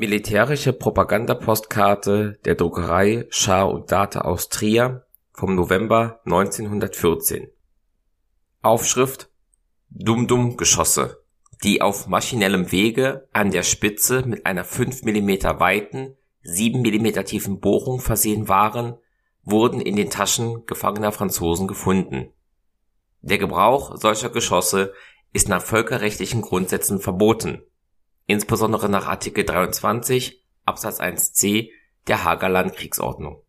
Militärische Propagandapostkarte der Druckerei Schar und Data aus Trier vom November 1914 Aufschrift Dum-Dum-Geschosse, die auf maschinellem Wege an der Spitze mit einer 5 mm weiten, 7 mm tiefen Bohrung versehen waren, wurden in den Taschen gefangener Franzosen gefunden. Der Gebrauch solcher Geschosse ist nach völkerrechtlichen Grundsätzen verboten insbesondere nach Artikel 23 Absatz 1c der Hager Landkriegsordnung.